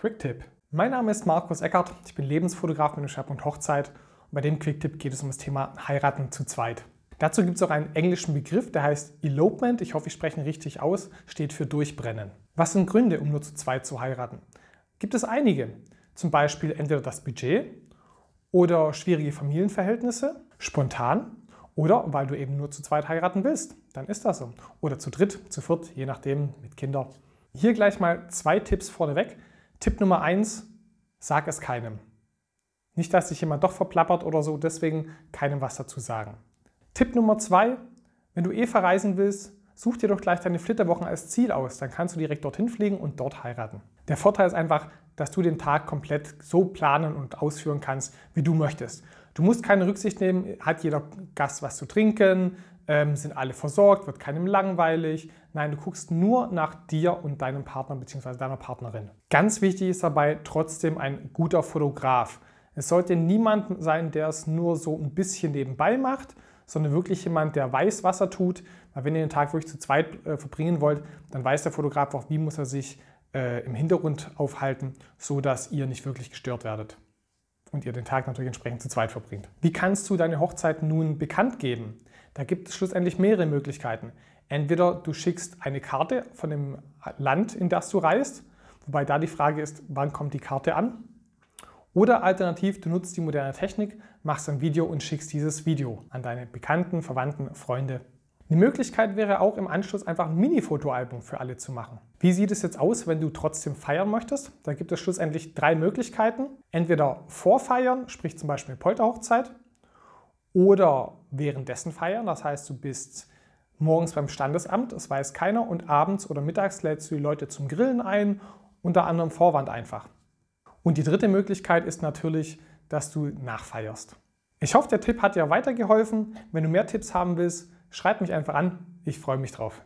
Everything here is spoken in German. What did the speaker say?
Quick-Tipp. Mein Name ist Markus Eckert, ich bin Lebensfotograf mit dem Schwerpunkt Hochzeit und bei dem Quick-Tipp geht es um das Thema Heiraten zu zweit. Dazu gibt es auch einen englischen Begriff, der heißt Elopement, ich hoffe, ich spreche ihn richtig aus, steht für Durchbrennen. Was sind Gründe, um nur zu zweit zu heiraten? Gibt es einige. Zum Beispiel entweder das Budget oder schwierige Familienverhältnisse, spontan oder weil du eben nur zu zweit heiraten willst. Dann ist das so. Oder zu dritt, zu viert, je nachdem, mit Kindern. Hier gleich mal zwei Tipps vorneweg. Tipp Nummer eins: sag es keinem. Nicht, dass sich jemand doch verplappert oder so, deswegen keinem was dazu sagen. Tipp Nummer zwei: wenn du eh verreisen willst, such dir doch gleich deine Flitterwochen als Ziel aus. Dann kannst du direkt dorthin fliegen und dort heiraten. Der Vorteil ist einfach, dass du den Tag komplett so planen und ausführen kannst, wie du möchtest. Du musst keine Rücksicht nehmen, hat jeder Gast was zu trinken, ähm, sind alle versorgt, wird keinem langweilig. Nein, du guckst nur nach dir und deinem Partner bzw. deiner Partnerin. Ganz wichtig ist dabei trotzdem ein guter Fotograf. Es sollte niemand sein, der es nur so ein bisschen nebenbei macht, sondern wirklich jemand, der weiß, was er tut. Weil wenn ihr den Tag wirklich zu zweit äh, verbringen wollt, dann weiß der Fotograf auch, wie muss er sich äh, im Hintergrund aufhalten, so dass ihr nicht wirklich gestört werdet und ihr den Tag natürlich entsprechend zu zweit verbringt. Wie kannst du deine Hochzeit nun bekannt geben? Da gibt es schlussendlich mehrere Möglichkeiten. Entweder du schickst eine Karte von dem Land, in das du reist, wobei da die Frage ist, wann kommt die Karte an? Oder alternativ, du nutzt die moderne Technik, machst ein Video und schickst dieses Video an deine Bekannten, Verwandten, Freunde. Eine Möglichkeit wäre auch im Anschluss einfach ein Mini-Fotoalbum für alle zu machen. Wie sieht es jetzt aus, wenn du trotzdem feiern möchtest? Da gibt es schlussendlich drei Möglichkeiten. Entweder vorfeiern, sprich zum Beispiel Polterhochzeit, oder währenddessen feiern. Das heißt, du bist morgens beim Standesamt, das weiß keiner, und abends oder mittags lädst du die Leute zum Grillen ein, unter anderem Vorwand einfach. Und die dritte Möglichkeit ist natürlich, dass du nachfeierst. Ich hoffe, der Tipp hat dir weitergeholfen. Wenn du mehr Tipps haben willst, schreib mich einfach an. Ich freue mich drauf.